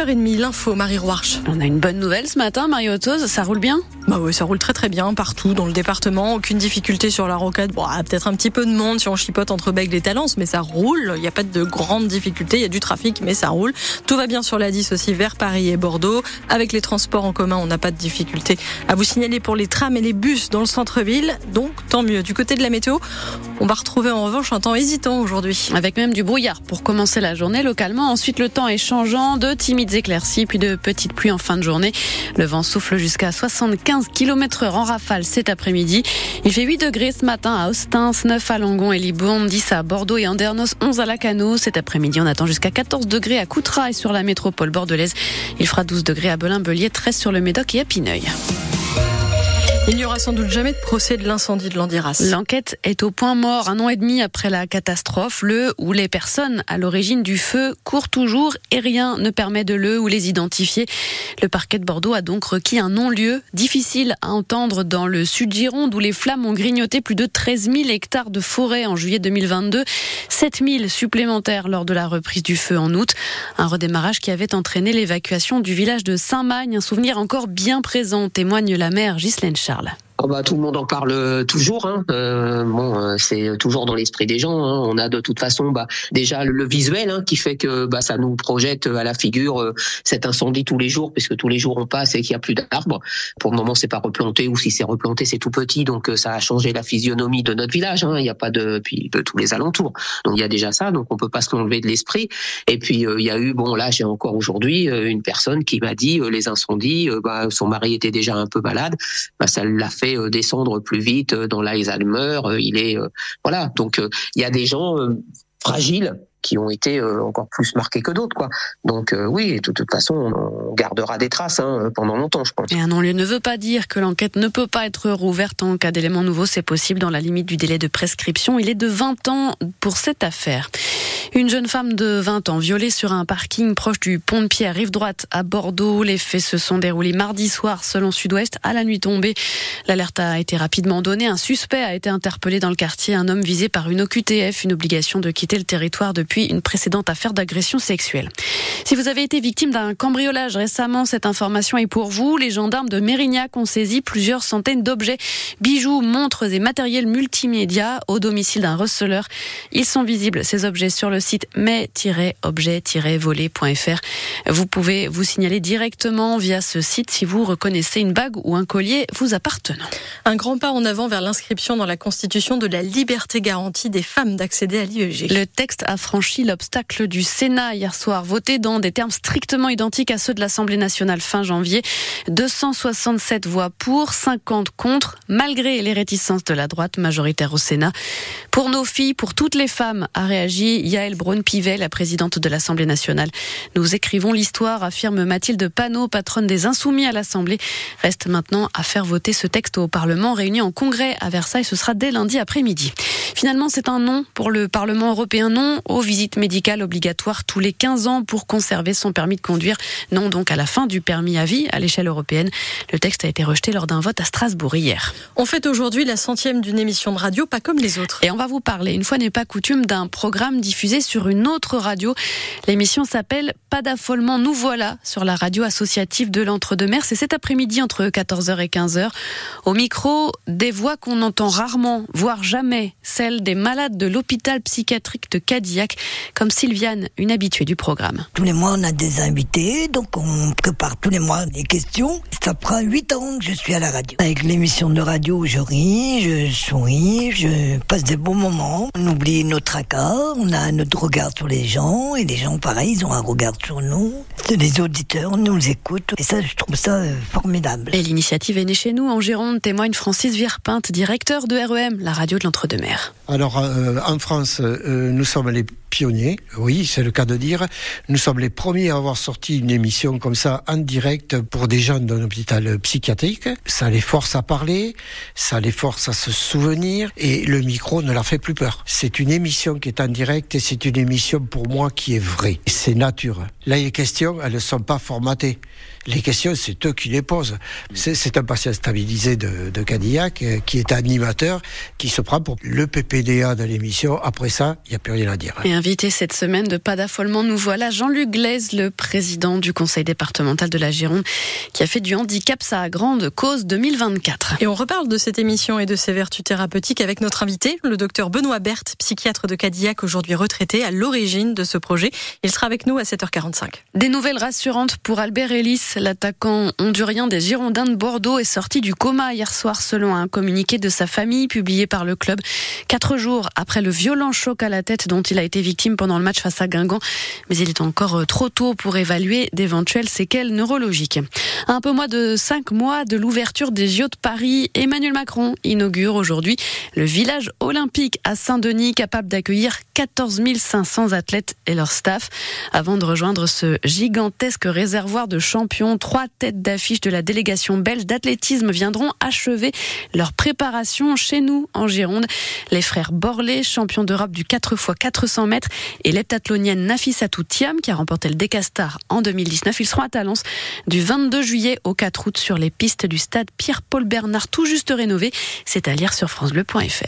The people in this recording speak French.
7h30, l'info, Marie Roarch. On a une bonne nouvelle ce matin, Marie Autos, ça roule bien? Bah oui, ça roule très très bien partout dans le département. Aucune difficulté sur la rocade. Bon, ah, peut-être un petit peu de monde si on chipote entre Bègle et Talence, mais ça roule. Il n'y a pas de grandes difficultés. Il y a du trafic, mais ça roule. Tout va bien sur la 10 aussi vers Paris et Bordeaux. Avec les transports en commun, on n'a pas de difficulté à vous signaler pour les trams et les bus dans le centre-ville. Donc, tant mieux. Du côté de la météo, on va retrouver en revanche un temps hésitant aujourd'hui. Avec même du brouillard pour commencer la journée localement. Ensuite, le temps est changeant, de éclaircies, puis de petites pluies en fin de journée. Le vent souffle jusqu'à 75 km heure en rafale cet après-midi. Il fait 8 degrés ce matin à Ostens, 9 à Langon et Libourne, 10 à Bordeaux et Andernos, 11 à Lacano. Cet après-midi, on attend jusqu'à 14 degrés à Coutras et sur la métropole bordelaise. Il fera 12 degrés à Belin-Belier, 13 sur le Médoc et à Pineuil. Il n'y aura sans doute jamais de procès de l'incendie de l'Andiras. L'enquête est au point mort un an et demi après la catastrophe. Le ou les personnes à l'origine du feu courent toujours et rien ne permet de le ou les identifier. Le parquet de Bordeaux a donc requis un non-lieu difficile à entendre dans le sud Gironde où les flammes ont grignoté plus de 13 000 hectares de forêt en juillet 2022, 7 000 supplémentaires lors de la reprise du feu en août. Un redémarrage qui avait entraîné l'évacuation du village de Saint-Magne, un souvenir encore bien présent, témoigne la mère Ghislaine Charles. 1980-tallet. Oh bah, tout le monde en parle toujours. Hein. Euh, bon, euh, c'est toujours dans l'esprit des gens. Hein. On a de toute façon bah, déjà le, visuel hein, qui fait que bah, ça nous projette à la figure euh, cet incendie tous les jours, puisque tous les jours on passe et qu'il n'y a plus d'arbres. Pour le moment, c'est pas replanté, ou si c'est replanté, c'est tout petit, donc ça a changé la physionomie de notre village. Hein. Il n'y a pas de puis de tous les alentours. Donc il y a déjà ça, donc on peut pas se l'enlever de l'esprit. Et puis il y a eu, bon là, j'ai encore aujourd'hui une personne qui m'a dit les incendies, bah, son mari était déjà un peu malade, bah, ça l'a fait euh, descendre plus vite euh, dans l'Alzheimer. Euh, il est voilà. Donc il y a des gens fragiles qui ont été encore plus marqués que d'autres, quoi. Donc oui, de toute façon, on gardera des traces hein, pendant longtemps, je pense. Et un non-lieu ne veut pas dire que l'enquête ne peut pas être rouverte en cas d'éléments nouveaux. C'est possible dans la limite du délai de prescription. Il est de 20 ans pour cette affaire. Une jeune femme de 20 ans violée sur un parking proche du pont de Pierre, rive droite à Bordeaux. Les faits se sont déroulés mardi soir selon Sud-Ouest à la nuit tombée. L'alerte a été rapidement donnée. Un suspect a été interpellé dans le quartier, un homme visé par une OQTF, une obligation de quitter le territoire depuis une précédente affaire d'agression sexuelle. Si vous avez été victime d'un cambriolage récemment, cette information est pour vous. Les gendarmes de Mérignac ont saisi plusieurs centaines d'objets, bijoux, montres et matériels multimédia au domicile d'un receleur. Ils sont visibles, ces objets, sur le site mais-objet-volé.fr. Vous pouvez vous signaler directement via ce site si vous reconnaissez une bague ou un collier vous appartenant. Un grand pas en avant vers l'inscription dans la Constitution de la liberté garantie des femmes d'accéder à l'IEG. Le texte a franchi l'obstacle du Sénat hier soir, voté dans des termes strictement identiques à ceux de l'Assemblée nationale fin janvier. 267 voix pour, 50 contre, malgré les réticences de la droite majoritaire au Sénat. Pour nos filles, pour toutes les femmes, a réagi Yael Braun-Pivet, la présidente de l'Assemblée nationale. Nous écrivons l'histoire, affirme Mathilde Panot, patronne des Insoumis à l'Assemblée. Reste maintenant à faire voter ce texte au Parlement réuni en congrès à Versailles. Ce sera dès lundi après-midi. Finalement, c'est un non pour le Parlement européen, non aux visites médicales obligatoires tous les 15 ans pour conserver son permis de conduire. Non donc à la fin du permis à vie à l'échelle européenne. Le texte a été rejeté lors d'un vote à Strasbourg hier. On fait aujourd'hui la centième d'une émission de radio, pas comme les autres. Et on va vous parler, une fois n'est pas coutume, d'un programme diffusé sur une autre radio. L'émission s'appelle Pas d'affolement, nous voilà sur la radio associative de l'Entre-deux-Mers. C'est cet après-midi entre 14h et 15h. Au micro, des voix qu'on entend rarement, voire jamais, celles des malades de l'hôpital psychiatrique de Cadillac, comme Sylviane, une habituée du programme. Tous les mois, on a des invités, donc on prépare tous les mois des questions. Ça prend huit ans que je suis à la radio. Avec l'émission de radio, je ris, je souris, je passe des bons moments. On oublie nos tracas, on a notre regard sur les gens, et les gens, pareil, ils ont un regard sur nous. Les auditeurs nous écoutent, et ça, je trouve ça euh, formidable. Et l'initiative est née chez nous, en Gironde, témoigne Francis Virpinte, directeur de REM, la radio de l'Entre-deux-Mers. Alors, euh, en France, euh, nous sommes les pionniers, oui, c'est le cas de dire. Nous sommes les premiers à avoir sorti une émission comme ça en direct pour des gens d'un hôpital psychiatrique. Ça les force à parler, ça les force à se souvenir et le micro ne leur fait plus peur. C'est une émission qui est en direct et c'est une émission pour moi qui est vraie. C'est nature. Là, il est question elles ne sont pas formatées. Les questions, c'est eux qui les posent. C'est un patient stabilisé de, de Cadillac euh, qui est animateur, qui se prend pour le PPDA de l'émission. Après ça, il n'y a plus rien à dire. Et invité cette semaine de Pas d'affolement, nous voilà Jean-Luc Glaise, le président du conseil départemental de la Gironde, qui a fait du handicap sa grande cause 2024. Et on reparle de cette émission et de ses vertus thérapeutiques avec notre invité, le docteur Benoît Berthe, psychiatre de Cadillac, aujourd'hui retraité, à l'origine de ce projet. Il sera avec nous à 7h45. Des nouvelles rassurantes pour Albert Ellis, l'attaquant hondurien des Girondins de Bordeaux, est sorti du coma hier soir selon un communiqué de sa famille publié par le club. Quatre jours après le violent choc à la tête dont il a été victime pendant le match face à Guingamp. Mais il est encore trop tôt pour évaluer d'éventuelles séquelles neurologiques. Un peu moins de cinq mois de l'ouverture des JO de Paris, Emmanuel Macron inaugure aujourd'hui le village olympique à Saint-Denis, capable d'accueillir 14 500 athlètes et leur staff. Avant de rejoindre ce gigantesque réservoir de champions, trois têtes d'affiche de la délégation belge d'athlétisme viendront achever leur préparation chez nous en Gironde. Les frères Borlé, champions d'Europe du 4 x 400 mètres, et l'heptathlonienne Nafissatou Thiam, qui a remporté le Décastar en 2019. Ils seront à Talence du 22 juillet au 4 août sur les pistes du stade Pierre-Paul Bernard, tout juste rénové. C'est à lire sur FranceBleu.fr.